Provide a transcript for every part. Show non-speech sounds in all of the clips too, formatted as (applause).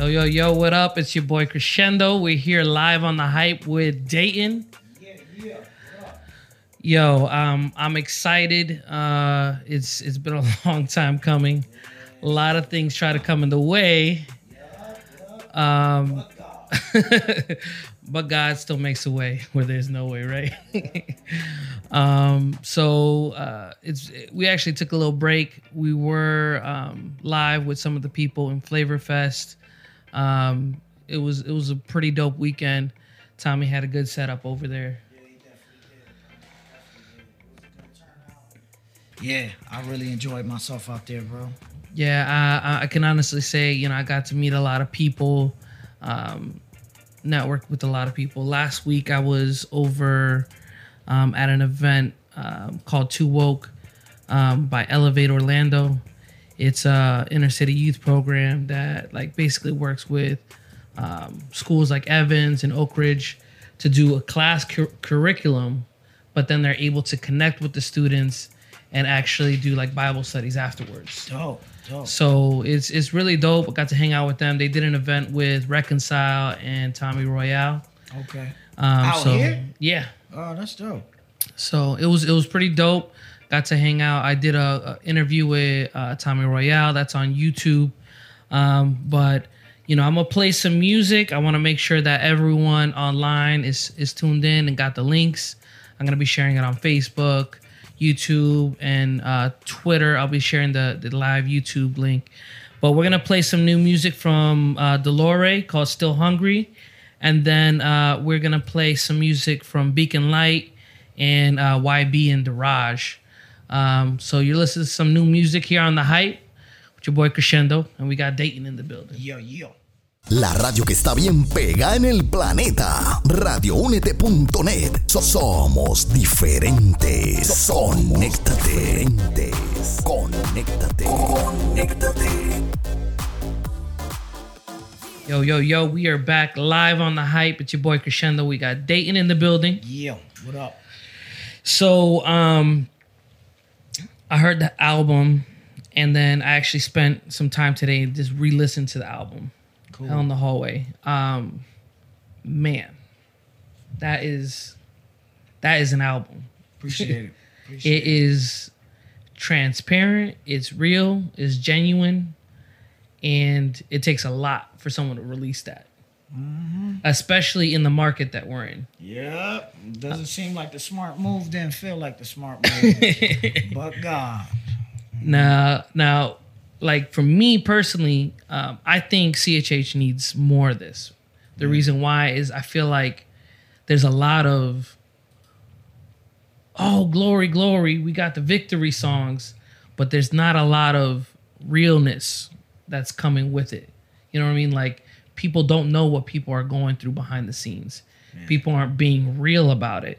Yo, yo, yo, what up? It's your boy Crescendo. We're here live on the hype with Datin. Yeah, yeah. Yo, um, I'm excited. Uh, it's it's been a (laughs) long time coming. A lot of things try to come in the way. Um, (laughs) but God still makes a way where there's no way, right? (laughs) um, so uh, it's we actually took a little break. We were um, live with some of the people in Flavor Fest. Um, it was it was a pretty dope weekend. Tommy had a good setup over there. Yeah, I really enjoyed myself out there, bro. Yeah, I, I can honestly say, you know, I got to meet a lot of people, um, network with a lot of people. Last week, I was over um, at an event um, called Too Woke um, by Elevate Orlando. It's a inner city youth program that like basically works with um, schools like Evans and Oak Ridge to do a class cur- curriculum, but then they're able to connect with the students and actually do like Bible studies afterwards. Dope, dope. So it's it's really dope. I got to hang out with them. They did an event with Reconcile and Tommy Royale. Okay. Um, Out so here? yeah, Oh, that's dope. so it was it was pretty dope. Got to hang out. I did a, a interview with uh, Tommy Royale. That's on YouTube. Um, but you know, I'm gonna play some music. I want to make sure that everyone online is is tuned in and got the links. I'm gonna be sharing it on Facebook, YouTube, and uh, Twitter. I'll be sharing the the live YouTube link. But we're gonna play some new music from uh, Dolore called "Still Hungry," and then uh, we're gonna play some music from Beacon Light and uh, YB and Daraj. Um, so you're listening to some new music here on the hype with your boy Crescendo, and we got Datin in the building. Yo, yo. La radio que está bien pega en el planeta. Radioúnete.net. So- somos diferentes. Conéctate. Conéctate. Conéctate. Yo, yo, yo, we are back live on the hype. It's your boy Crescendo. We got Datin in the building. Yo, what up? So, um, I heard the album, and then I actually spent some time today just re-listening to the album. Cool. Hell in the hallway. Um, man, that is that is an album. Appreciate it. (laughs) Appreciate It is transparent. It's real. It's genuine, and it takes a lot for someone to release that, especially in the market that we're in. Yep. Doesn't seem like the smart move. Didn't feel like the smart move. (laughs) but God. Now, now, like for me personally, um, I think CHH needs more of this. The reason why is I feel like there's a lot of oh glory, glory, we got the victory songs, but there's not a lot of realness that's coming with it. You know what I mean? Like people don't know what people are going through behind the scenes. People aren't being real about it.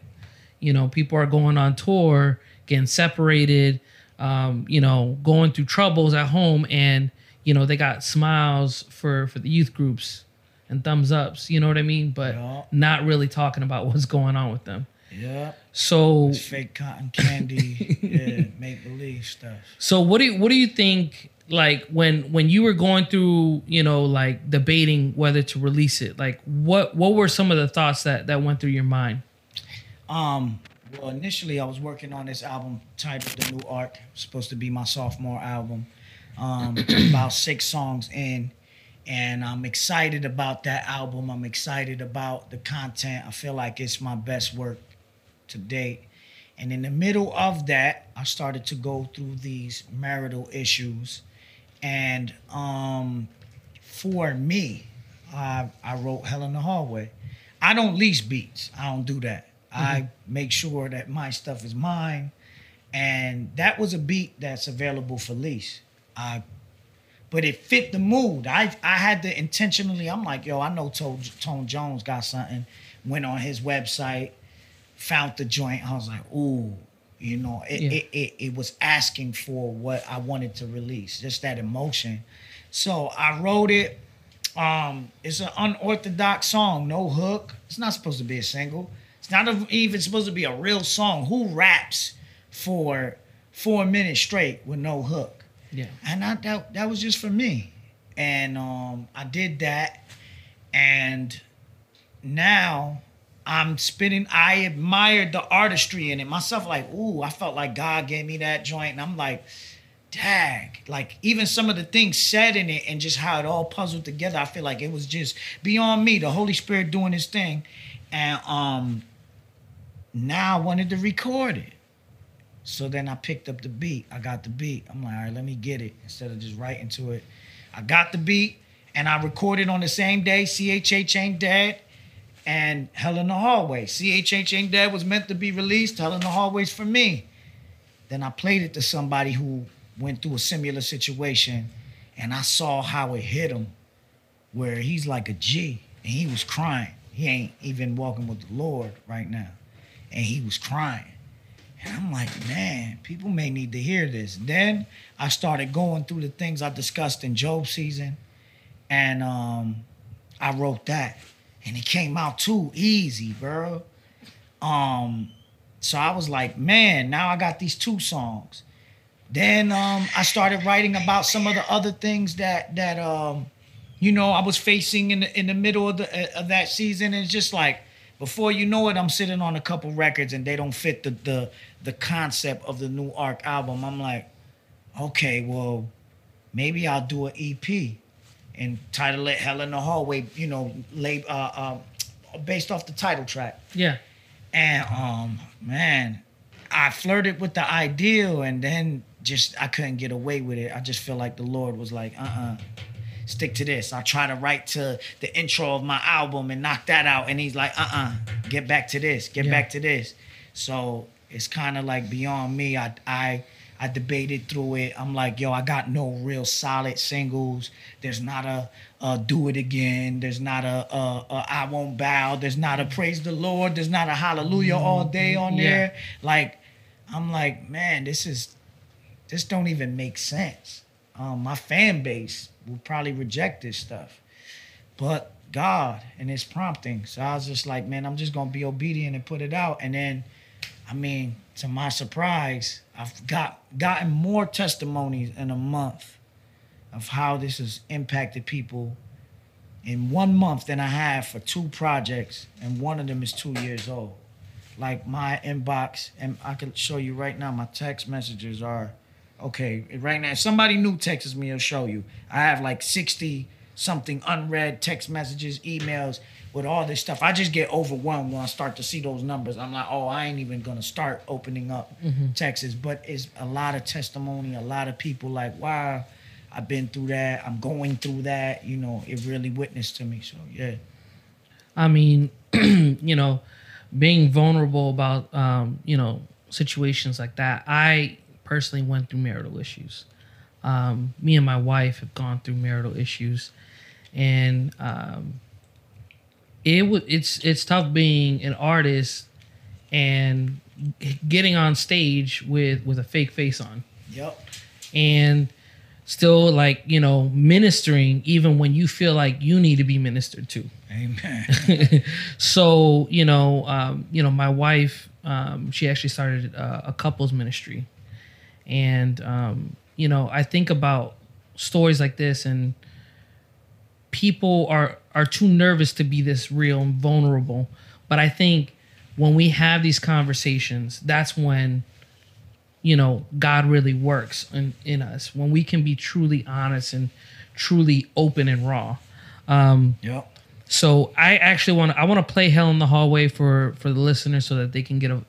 You know, people are going on tour, getting separated, um, you know, going through troubles at home, and you know they got smiles for for the youth groups and thumbs ups. You know what I mean? But Yeah. not really talking about (laughs) what's going on with them. Yeah. So, It's fake cotton candy. (laughs) yeah, make believe stuff. so what do you, what do you think? Like when when you were going through, you know, like debating whether to release it, like what what were some of the thoughts that that went through your mind? Um, well, initially I was working on this album titled "The New Arc." Supposed to be my sophomore album. Um, (clears throat) about six songs in, and I'm excited about that album. I'm excited about the content. I feel like it's my best work to date. And in the middle of that, I started to go through these marital issues, and um, for me, I I wrote "Hell in the Hallway." I don't lease beats. I don't do that. I make sure that my stuff is mine, and that was a beat that's available for lease. I, but it fit the mood. I I had to intentionally. I'm like, yo, I know Tone, Tone Jones got something. Went on his website, found the joint. I was like, ooh, you know, it, Yeah. it, it, it was asking for what I wanted to release, just that emotion. So I wrote it. Um, it's an unorthodox song, no hook. It's not supposed to be a single. It's not a- even supposed to be a real song. Who raps for four minutes straight with no hook? Yeah. And I, that that was just for me. and um, I did that, and now I'm spinning. I admired the artistry in it myself. Like, ooh, I felt like God gave me that joint, and I'm like, dag. Like even some of the things said in it, and just how it all puzzled together. I feel like it was just beyond me. The Holy Spirit doing His thing, and um, now I wanted to record it. So then I picked up the beat. I got the beat. I'm like, all right, let me get it instead of just writing to it. I got the beat and I recorded on the same day. CHH ain't dead and Hell in the Hallway. CHH ain't dead was meant to be released. Hell in the Hallway's for me. Then I played it to somebody who went through a similar situation and I saw how it hit him where he's like a G and he was crying. He ain't even walking with the Lord right now. And he was crying. And I'm like, man, people may need to hear this. Then I started going through the things I discussed in Job season, and um, I wrote that, and it came out too easy, bro. Um, so I was like, man, now I got these two songs. Then um, I started writing about some of the other things that that um, you know I was facing in the in the middle of the of that season. And it's just like before you know it, I'm sitting on a couple records and they don't fit the the the concept of the new Arc album. I'm like, okay, well, maybe I'll do an EP and title it "Hell in the Hallway." You know, lay, uh, uh, based off the title track. Yeah. And um, man, I flirted with the ideal, and then just I couldn't get away with it. I just feel like the Lord was like, uh uh stick to this. I try to write to the intro of my album and knock that out. And he's like, uh uh get back to this, get Yeah. back to this. So it's kind of like beyond me. I, I, I debated through it. I'm like, yo, I got no real solid singles. There's not a, a do it again. There's not a, a, a I won't bow. There's not a praise the Lord. There's not a hallelujah all day on Yeah. there. Like, I'm like, man, this is this don't even make sense. Um, my fan base will probably reject this stuff, but God and His prompting. So I was just like, man, I'm just gonna be obedient and put it out. And then, I mean, to my surprise, I've got gotten more testimonies in a month of how this has impacted people in one month than I have for two projects, and one of them is two years old. Like my inbox, and I can show you right now. My text messages are okay. Right now, if somebody new texts me, it'll show you. I have like sixty something unread text messages, emails with all this stuff. I just get overwhelmed when I start to see those numbers. I'm like, oh, I ain't even gonna start opening up Texas. But it's a lot of testimony. A lot of people like, wow, I've been through that. I'm going through that. You know, it really witnessed to me. So yeah. I mean, (clears throat) you know, being vulnerable about um, you know situations like that. I personally went through marital issues. Um, me and my wife have gone through marital issues, and um, it was it's it's tough being an artist and getting on stage with with a fake face on Yep. and still like you know ministering even when you feel like you need to be ministered to Amen. (laughs) so you know um, you know my wife um, she actually started uh, a couples ministry and um, you know i think about stories like this and people are are too nervous to be this real and vulnerable. But i think when we have these conversations that's when you know god really works in, in us when we can be truly honest and truly open and raw. Um, yep. so I actually want to I want to play Hell in the Hallway for for the listeners so that they can get a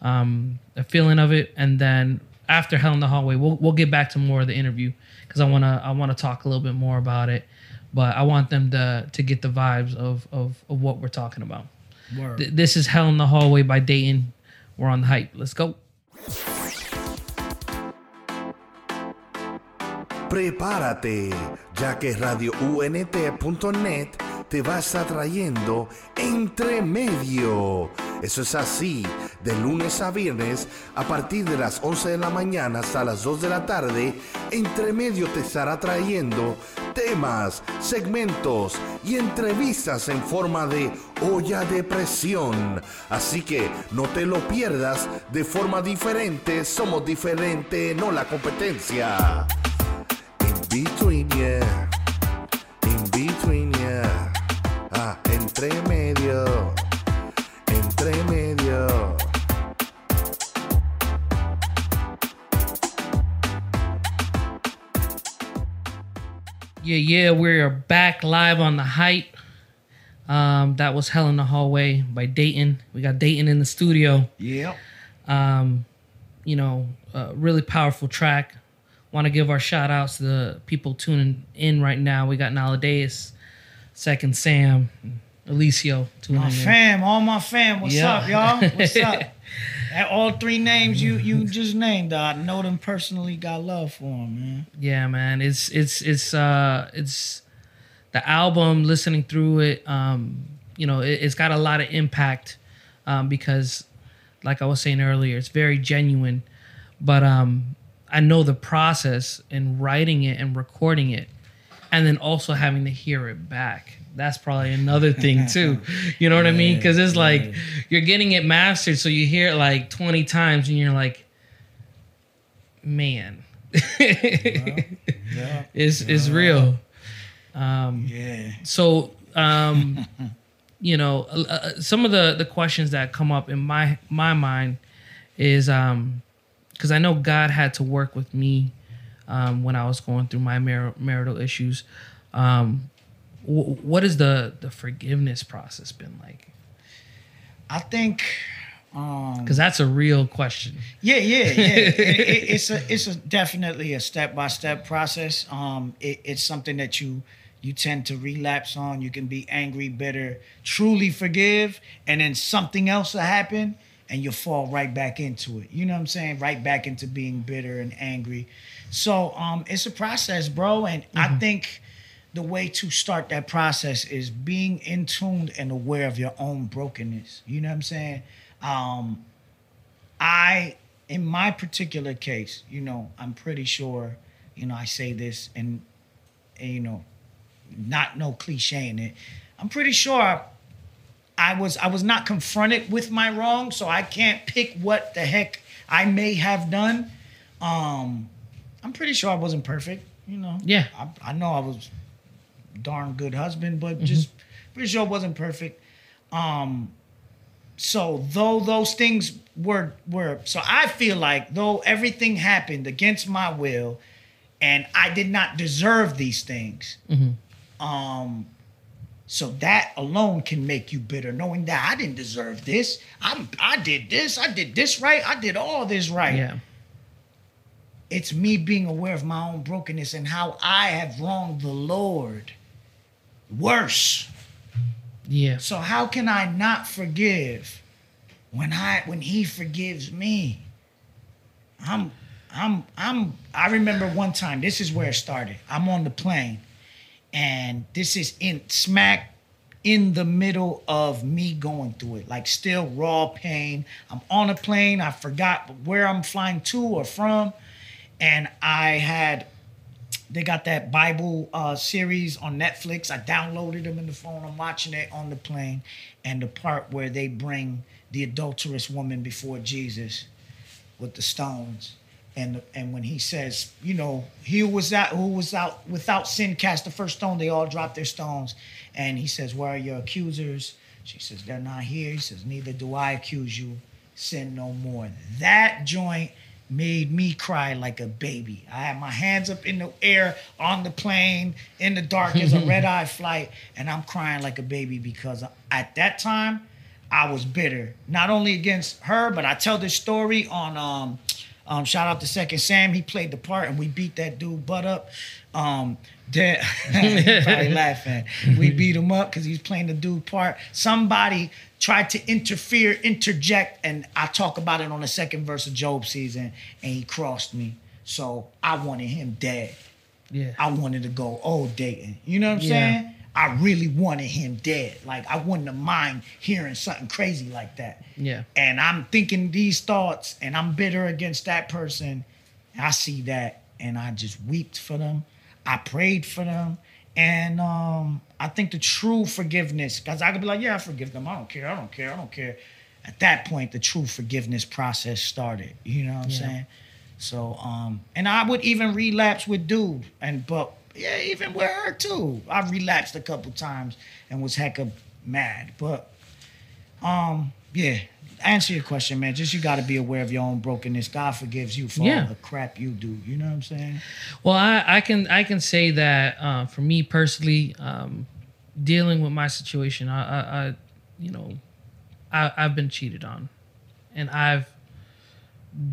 um a feeling of it. And then after Hell in the Hallway we'll we'll get back to more of the interview cuz I want to I want to talk a little bit more about it but I want them to to get the vibes of of of what we're talking about. Word. Th- this is Hell in the Hallway by Datin. We're on the hype. Let's go. Prepárate, ya que radiount.net te va a estar trayendo Entre Medio. Eso es así, de lunes a viernes, a partir de las 11 de la mañana hasta las 2 de la tarde, entre medio te estará trayendo temas, segmentos y entrevistas en forma de olla de presión. Así que no te lo pierdas de forma diferente, somos diferente, no la competencia. In between, yeah. In between, yeah. Ah, entre medio. Yeah, yeah, we're back live on the hype. Um, that was Hell in the Hallway by Datin. We got Datin in the studio. Yeah. Um, you know, a really powerful track. Want to give our shout outs to the people tuning in right now. We got Naladeus, Second Sam, Alicio tuning in. My in. fam, all my fam. What's Yeah. up, y'all? What's (laughs) up? All three names you you just named, I know them personally. Got love for them, man. Yeah, man. It's it's it's uh it's the album. Listening through it, um, you know, it, it's got a lot of impact um, because, like I was saying earlier, it's very genuine. But um, I know the process in writing it and recording it, and then also having to hear it back. That's probably another thing too. (laughs) You know what I mean? Because it's like you're getting it mastered, so you hear it like 20 times, and you're like, man. Yeah. (laughs) is is real. Um, Yeah. so um, (laughs) you know, uh, uh, some of the the questions that come up in my my mind is um, because I know God had to work with me um, when I was going through my mar- marital issues. Um, what has the the forgiveness process been like? I think um Because that's a real question. Yeah, yeah, yeah. (laughs) It- it- it's a it's a definitely a step by step process. Um, it, it's something that you you tend to relapse on. You can be angry, bitter, truly forgive, and then something else will happen, and you'll fall right back into it. You know what I'm saying? Right back into being bitter and angry. So um, it's a process, bro. And I think the way to start that process is being in tune and aware of your own brokenness. You know what I'm saying? Um, I, in my particular case, you know, I'm pretty sure, you know, I say this and, and you know, not no cliche in it. I'm pretty sure I was I was not confronted with my wrong, so I can't pick what the heck I may have done. Um, I'm pretty sure I wasn't perfect, you know. Yeah. I, I know I was darn good husband, but just pretty sure wasn't perfect. Um, so though those things were were so I feel like though everything happened against my will, and I did not deserve these things. Um, so that alone can make you bitter, knowing that I didn't deserve this. I'm I did this, I did this right, I did all this right Yeah. it's me being aware of my own brokenness and how I have wronged the Lord worse. Yeah. So how can I not forgive when I when he forgives me? I'm I'm I'm I remember one time, this is where it started. I'm on the plane and this is in smack in the middle of me going through it, like still raw pain. I'm on a plane, I forgot where I'm flying to or from, and I had they got that Bible uh, series on Netflix. I downloaded them in the phone. I'm watching it on the plane, and the part where they bring the adulterous woman before Jesus with the stones, and and when he says, you know, he was that who was out without sin cast the first stone. They all dropped their stones, and he says, "Where are your accusers?" She says, "They're not here." He says, "Neither do I accuse you. Sin no more." That joint made me cry like a baby. I had my hands up in the air on the plane in the dark as a red (laughs) eye flight, and I'm crying like a baby because at that time I was bitter, not only against her, but I tell this story on um, um shout out to Second Sam. He played the part, and we beat that dude butt up. Um, he (laughs) probably (laughs) laughing. We beat him up because he's playing the dude part. Somebody tried to interfere, interject, and I talk about it on the second verse of Job season, and he crossed me. So I wanted him dead. Yeah. I wanted to go, oh, Dayton. You know what I'm Yeah. saying? I really wanted him dead. Like I wouldn't have mind hearing something crazy like that. Yeah. And I'm thinking these thoughts, and I'm bitter against that person. I see that, and I just wept for them. I prayed for them, and um, I think the true forgiveness, because I could be like, yeah, I forgive them. I don't care. I don't care. I don't care. At that point, the true forgiveness process started. You know what I'm Yeah. saying? So, um, and I would even relapse with dude, and but yeah, even with her too. I relapsed a couple times and was hecka mad. But um, yeah. Answer your question, man. Just you got to be aware of your own brokenness. God forgives you for Yeah. all the crap you do. You know what I'm saying? Well, I, I can I can say that uh, for me personally, um, dealing with my situation, I, I, I you know, I, I've been cheated on, and I've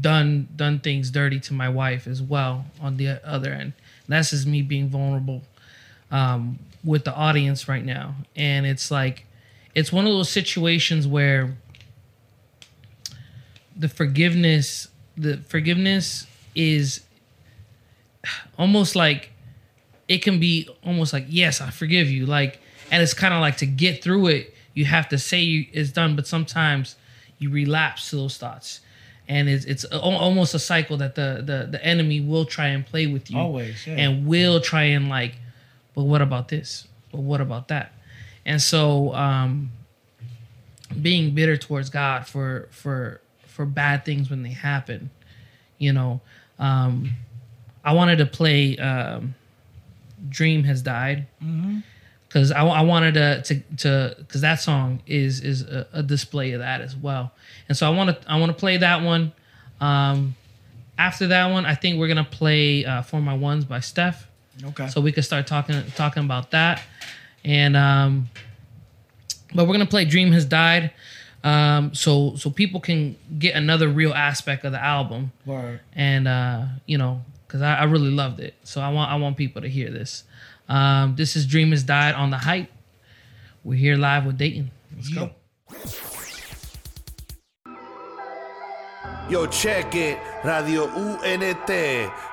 done done things dirty to my wife as well. On the other end, that's just me being vulnerable um, with the audience right now, and it's like it's one of those situations where the forgiveness the forgiveness is almost like it can be almost like yes i forgive you. Like and it's kind of like to get through it you have to say you, it's done but sometimes you relapse to those thoughts. And it's it's al- almost a cycle that the the, the enemy will try and play with you Always, yeah. and will try and like but what about this? But what about that? And so um being bitter towards god for for for bad things when they happen you know? Um i wanted to play um dream has died. Because I, I wanted to to to because that song is is a, a display of that as well. And so i want to i want to play that one. Um after that one i think we're gonna play uh for my ones by steph. Okay. so we could start talking talking about that. And um but we're gonna play dream has died um so so people can get another real aspect of the album. Word. and uh you know because I, I really loved it. So i want i want people to hear this. Um this is dream has died on the hype. We're here live with datin. Let's Yeah. go. Yo, check it, Radio UNT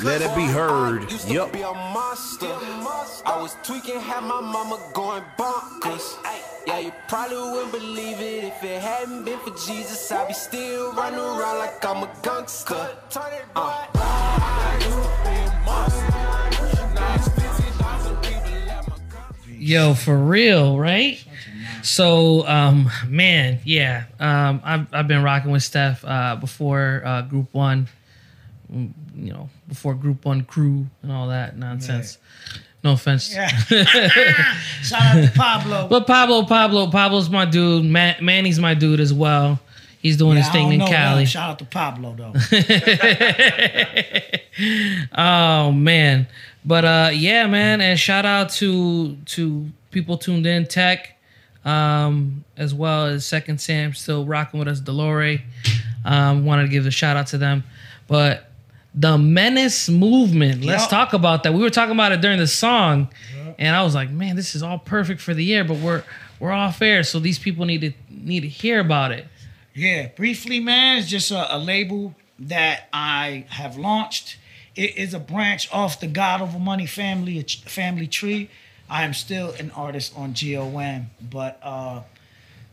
Let it be heard. Used to Yup. be a monster. I was tweaking, had my mama going bonkers. Yeah, you probably wouldn't believe it if it hadn't been for Jesus. I'd be still running around like I'm a gangster. Uh. Yo, for real, right? So, um, man, yeah, um, I've I've been rocking with Steph uh, before uh, Group One, you know, before Group One crew and all that nonsense. No offense, Yeah. (laughs) Shout out to Pablo. but Pablo, Pablo, Pablo's my dude. Man, Manny's my dude as well. He's doing Yeah, his thing in know Cali. them. Shout out to Pablo though. (laughs) Oh man. But uh yeah, man, and shout out to to people tuned in tech, um, as well as Second Sam still rocking with us, Delore. Um, wanted to give a shout out to them. But the menace movement, let's Yup. talk about that. We were talking about it during the song, and I was like, man, this is all perfect for the year, but we're we're off air, so these people need to need to hear about it. Yeah, briefly, man, it's just a, a label that I have launched. It is a branch off the God Over Money family family tree. I am still an artist on GOM, but uh,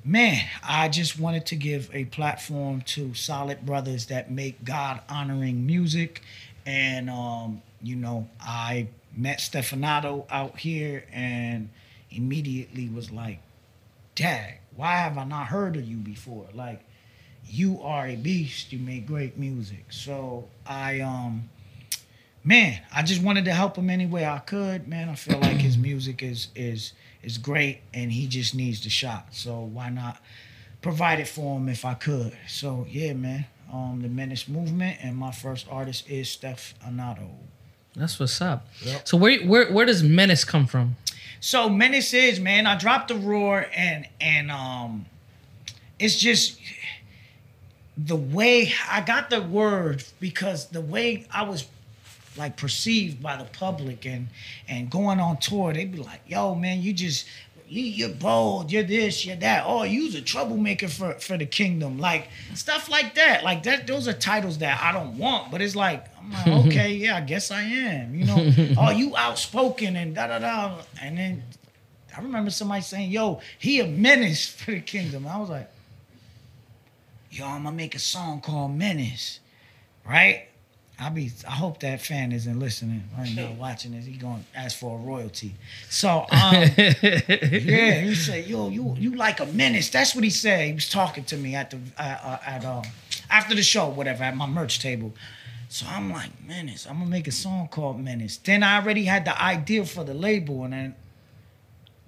man, I just wanted to give a platform to solid brothers that make God honoring music, and um, you know, I met Stefanato out here and immediately was like, Dad, why have I not heard of you before? Like, you are a beast. You make great music. So I um man, I just wanted to help him any way I could. Man, I feel like his music is is is great and he just needs the shot. So why not provide it for him if I could? So yeah, man. Um the Menace Movement and my first artist is Steph Anato. That's what's up. So where where where does menace come from? So Menace is, man, I dropped the roar and and um it's just the way I got the word because the way I was like perceived by the public and and going on tour, they'd be like, "Yo, man, you just you, you're bold, you're this, you're that. Oh, you's a troublemaker for for the kingdom, like stuff like that. Like that, those are titles that I don't want. But it's like, I'm like, (laughs) okay, yeah, I guess I am. You know, (laughs) oh, you outspoken and da da da. And then I remember somebody saying, "Yo, he a menace (laughs) for the kingdom." I was like, "Yo, I'm gonna make a song called Menace." right? I be I hope that fan isn't listening right now, (laughs) watching this. He gonna ask for a royalty. So um, (laughs) yeah, he said, "Yo, you you like a menace." That's what he said. He was talking to me at the uh, at um after the show, whatever, at my merch table. So I'm like, menace. I'm gonna make a song called Menace. Then I already had the idea for the label, and then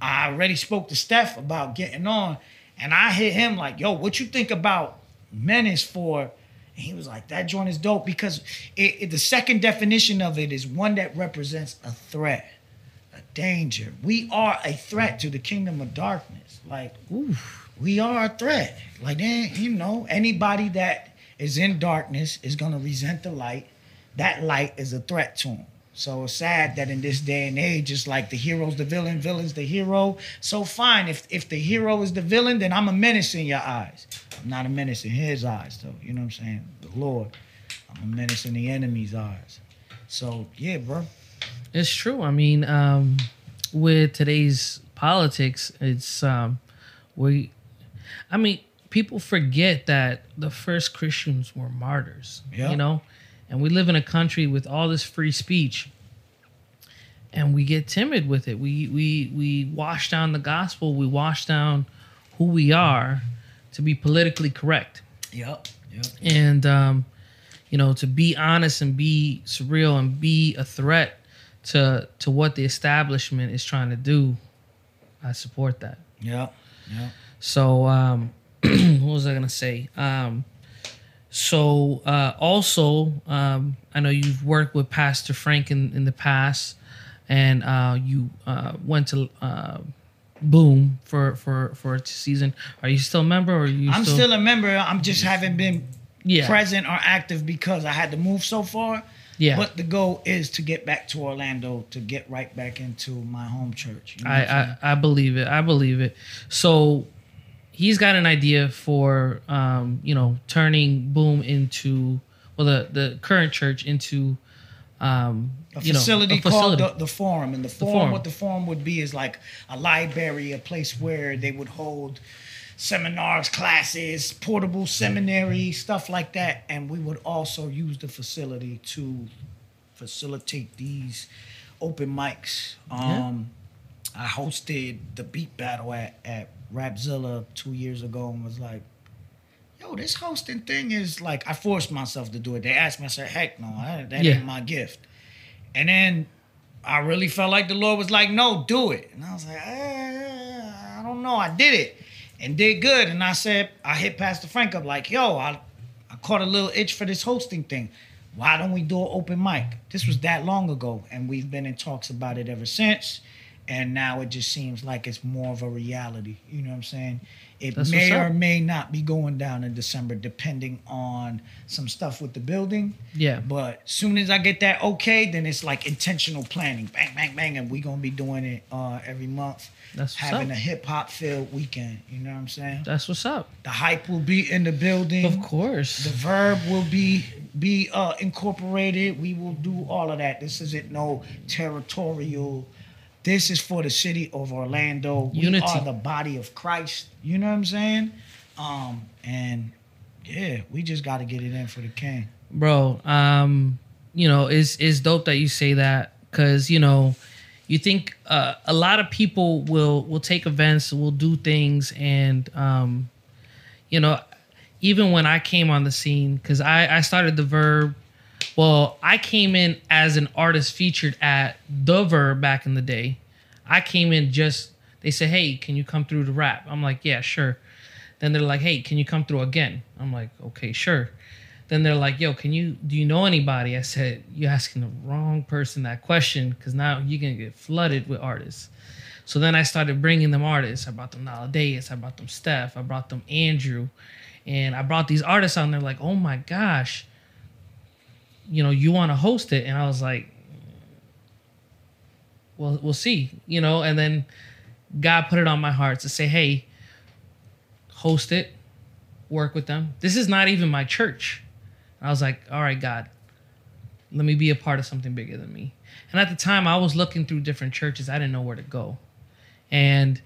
I already spoke to Steph about getting on, and I hit him like, "Yo, what you think about Menace for?" And he was like, "That joint is dope because it, it- the second definition of it is one that represents a threat, a danger. We are a threat to the kingdom of darkness. Like, we are a threat. Like, then you know, anybody that is in darkness is gonna resent the light. That light is a threat to them. So it's sad that in this day and age, it's like the hero's the villain, villain's the hero. So fine, if if the hero is the villain, then I'm a menace in your eyes. I'm not a menace in his eyes, though. You know what I'm saying? The Lord. I'm a menace in the enemy's eyes. So yeah, bro. It's true. I mean, um, with today's politics, it's um, we. I mean, people forget that the first Christians were martyrs. Yeah. You know, and we live in a country with all this free speech, and we get timid with it. We we we wash down the gospel. We wash down who we are to be politically correct Yep. Yep. and um, you know to be honest and be surreal and be a threat to to what the establishment is trying to do i support that Yeah. Yep. so um (clears throat) what was i gonna say um so uh also um i know you've worked with pastor frank in in the past and uh you uh went to uh boom for for for a season are you still a member or are you I'm still a member. I'm just haven't been yeah present or active because I had to move so far. yeah But the goal is to get back to Orlando to get right back into my home church. You know I. I I believe it. I believe it. So he's got an idea for um, you know turning Boom into well the the current church into um, a you know, facility, a called facility. the, the Forum. And the forum, Forum. what the Forum would be is like a library, a place where they would hold seminars, classes, portable seminary, stuff like that. And we would also use the facility to facilitate these open mics. Um, I hosted the beat battle at, at Rapzilla two years ago and was like, yo, this hosting thing is like, I forced myself to do it. They asked me, I said, heck no, I, that Yeah. ain't my gift. And then I really felt like the Lord was like, no, do it. And I was like, eh, I don't know. I did it and did good. And I said, I hit Pastor Frank up like, yo, I, I caught a little itch for this hosting thing. Why don't we do an open mic? This was that long ago, and we've been in talks about it ever since. And now it just seems like it's more of a reality. You know what I'm saying? It That's may or may not be going down in December, depending on some stuff with the building. Yeah. But soon as I get that okay, then it's like intentional planning. Bang, bang, bang. And we're gonna be doing it uh, every month. That's what's having up. a hip hop filled weekend. You know what I'm saying? That's what's up. The hype will be in the building. Of course. The verb will be be uh, incorporated. We will do all of that. This isn't no territorial. This is for the city of Orlando. Unity. We are the body of Christ. You know what I'm saying? Um, and yeah, we just got to get it in for the king. bro um you know it's it's dope that you say that because you know you think uh, a lot of people will will take events will do things and um you know even when i came on the scene because i i started the verb well i came in as an artist featured at the back in the day i came in just they said hey can you come through to rap i'm like yeah sure then they're like hey can you come through again i'm like okay sure then they're like, "Yo, can you do you know anybody?" I said, "You're asking the wrong person that question because now you're gonna get flooded with artists." So then I started bringing them artists. I brought them Nowadays. I brought them Steph. I brought them Andrew, and I brought these artists on. They're like, "Oh my gosh, you know, you want to host it, and I was like, well, we'll see, you know, and then God put it on my heart to say, hey, host it, work with them. This is not even my church. I was like, all right, God, let me be a part of something bigger than me. And at the time, I was looking through different churches. I didn't know where to go. And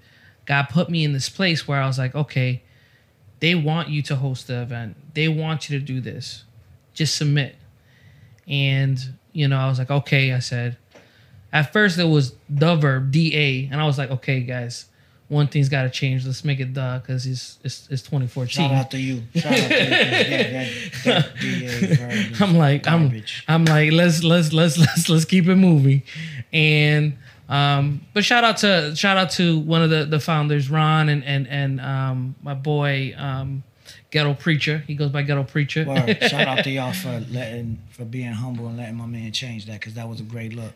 God put me in this place where I was like, okay, they want you to host the event. They want you to do this. Just submit. And, you know, I was like, okay, I said. At first, it was the verb, DA. And I was like, okay, guys, one thing's got to change. Let's make it the because it's, it's, it's 2014. Shout out to you. Shout out to you. 'cause, Yeah, that, (laughs) that DA verb I'm like, I'm. I'm like, let's let's let's let's let's keep it moving, and um, but shout out to shout out to one of the the founders, Ron, and and and um, my boy, um, Ghetto Preacher. He goes by Ghetto Preacher. Word. Shout out to (laughs) y'all for letting, for being humble and letting my man change that because that was a great look.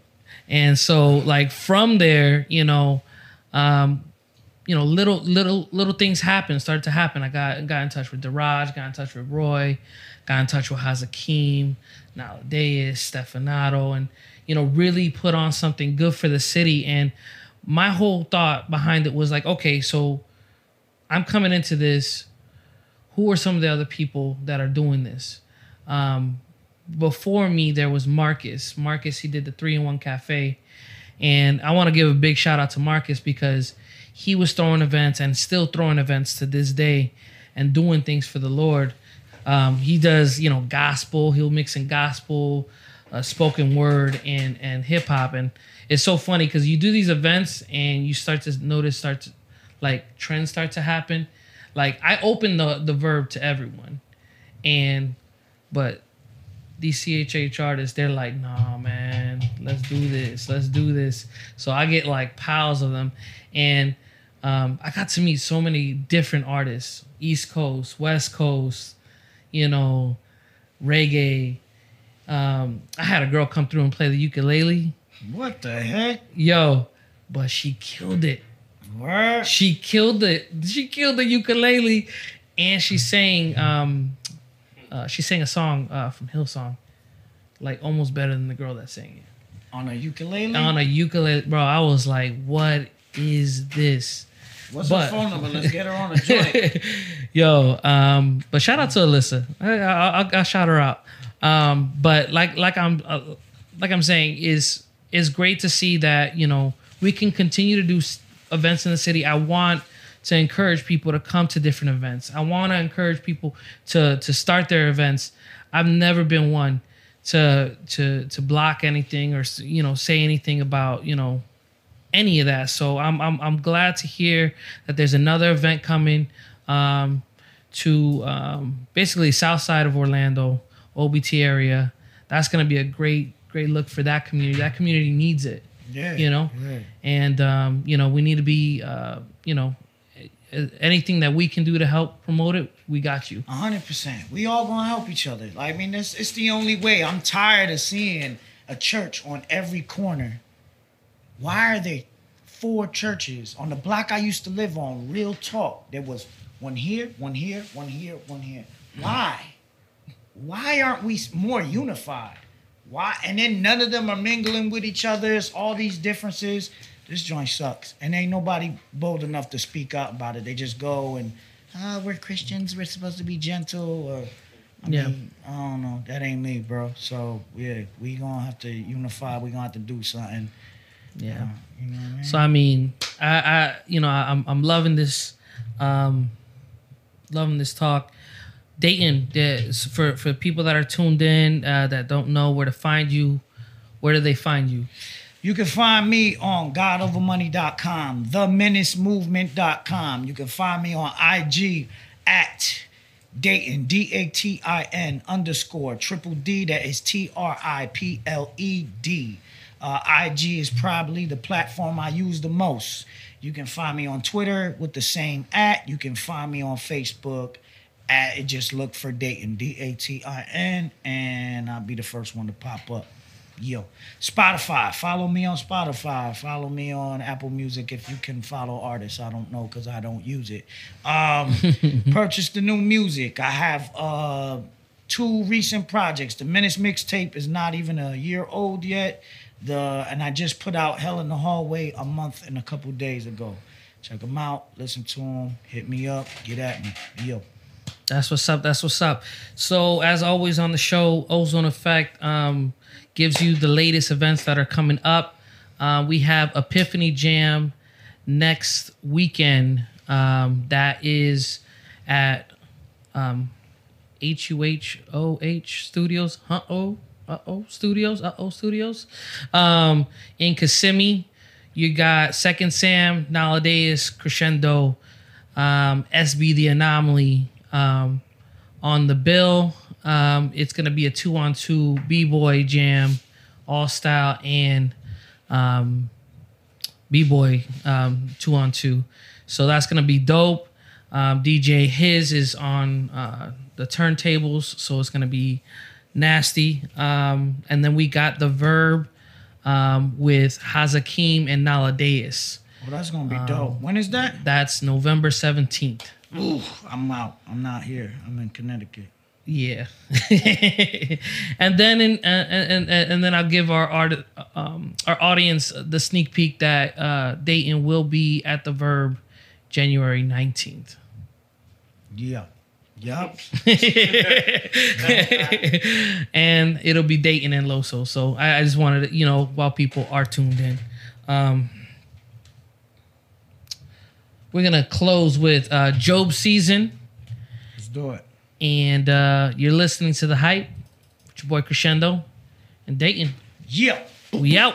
And so like from there, you know, um, you know, little little little things happen, started to happen. I got got in touch with Daraj, got in touch with Roy, got in touch with Hazakim, Naladeus, Stefanato, and you know, really put on something good for the city. And my whole thought behind it was like, okay, so I'm coming into this. Who are some of the other people that are doing this? Um, before me, there was Marcus. Marcus, he did the three in one cafe. And I want to give a big shout out to Marcus because he was throwing events and still throwing events to this day and doing things for the Lord. Um, he does, you know, gospel. He'll mix in gospel, uh, spoken word, and and hip hop. And it's so funny because you do these events and you start to notice, start to like trends start to happen. Like I open the the verb to everyone, and but these CHH artists, they're like, nah, man, let's do this, let's do this. So I get like piles of them, and um, I got to meet so many different artists, East Coast, West Coast, you know, reggae. Um, I had a girl come through and play the ukulele, What the heck? yo, but she killed it. Word. She killed the She killed the ukulele, and she sang. Um, uh, she sang a song uh, from Hillsong, like almost better than the girl that sang it On a ukulele? on a ukulele. Bro, I was like, "What is this?" What's but- her phone number? Let's get her on a (laughs) joint. Yo, um, but shout out to Alyssa. I, I, I, I shout her out. Um, but like like I'm uh, like I'm saying is is great to see that you know we can continue to do events in the city. I want to encourage people to come to different events. I want to encourage people to to start their events. I've never been one to to to block anything or you know say anything about you know any of that. So I'm I'm I'm glad to hear that there's another event coming um, to um, basically south side of Orlando, OBT area. That's gonna be a great great look for that community. That community needs it, Yeah. you know, Yeah. and um, you know we need to be uh, you know anything that we can do to help promote it. We got you. A hundred percent. We all gonna help each other. Like, I mean, it's it's the only way. I'm tired of seeing a church on every corner. Why are there four churches on the block I used to live on? Real talk. There was one here, one here, one here, one here. Why? Why aren't we more unified? Why? And then none of them are mingling with each other. It's all these differences. This joint sucks, and ain't nobody bold enough to speak out about it. They just go and, uh, we're Christians. We're supposed to be gentle, or I Yeah. mean, I don't know. That ain't me, bro. So yeah, we gonna have to unify. We gonna have to do something. Yeah. You know what I mean? So I mean, I, I you know, I'm I'm loving this, um, loving this talk. Datin, for for people that are tuned in uh, that don't know where to find you, where do they find you? You can find me on godovermoney.com, themenacemovement.com. You can find me on IG at Datin, D A T I N underscore triple D. That is T R I P L E D. Uh, IG is probably the platform I use the most. You can find me on Twitter with the same at. You can find me on Facebook at it. Just look for Datin, D A T I N, and I'll be the first one to pop up. Yo, Spotify. Follow me on Spotify. Follow me on Apple Music if you can follow artists. I don't know because I don't use it. Um, (laughs) purchase the new music. I have uh, two recent projects. The Menace mixtape is not even a year old yet. The and I just put out Hell in the Hallway a month and a couple days ago. Check them out, listen to them, hit me up, get at me. Yo. That's what's up. That's what's up. So as always on the show, Ozone Effect um, gives you the latest events that are coming up. Uh, we have Epiphany Jam next weekend. Um, that is at um, HUHOH Studios. Uh oh. Uh oh Studios. Uh oh Studios. Um, in Kissimmee. You got Second Sam, Nowadays, Crescendo, um, SB The Anomaly um, on the bill. Um, it's going to be a two on two B boy jam, all style and um, B boy um, two on two. So that's going to be dope. Um, DJ His is on uh, the turntables, so it's going to be nasty. Um, and then we got the Verb um, with Hazakim and Naladeus. Well, that's gonna be dope. When is that? That's November 17th. Ooh, I'm out. I'm not here. I'm in Connecticut. Yeah, (laughs) and then in, and, and and then I'll give our art um, our audience the sneak peek that uh, Datin will be at the Verb January nineteenth. Yeah. Yep. (laughs) and it'll be Datin and Loso. So I, I just wanted to, you know, while people are tuned in. Um, we're gonna close with uh, Job season, Let's do it. and uh, you're listening to the hype. With your boy Crescendo and Datin. Yeah. We out.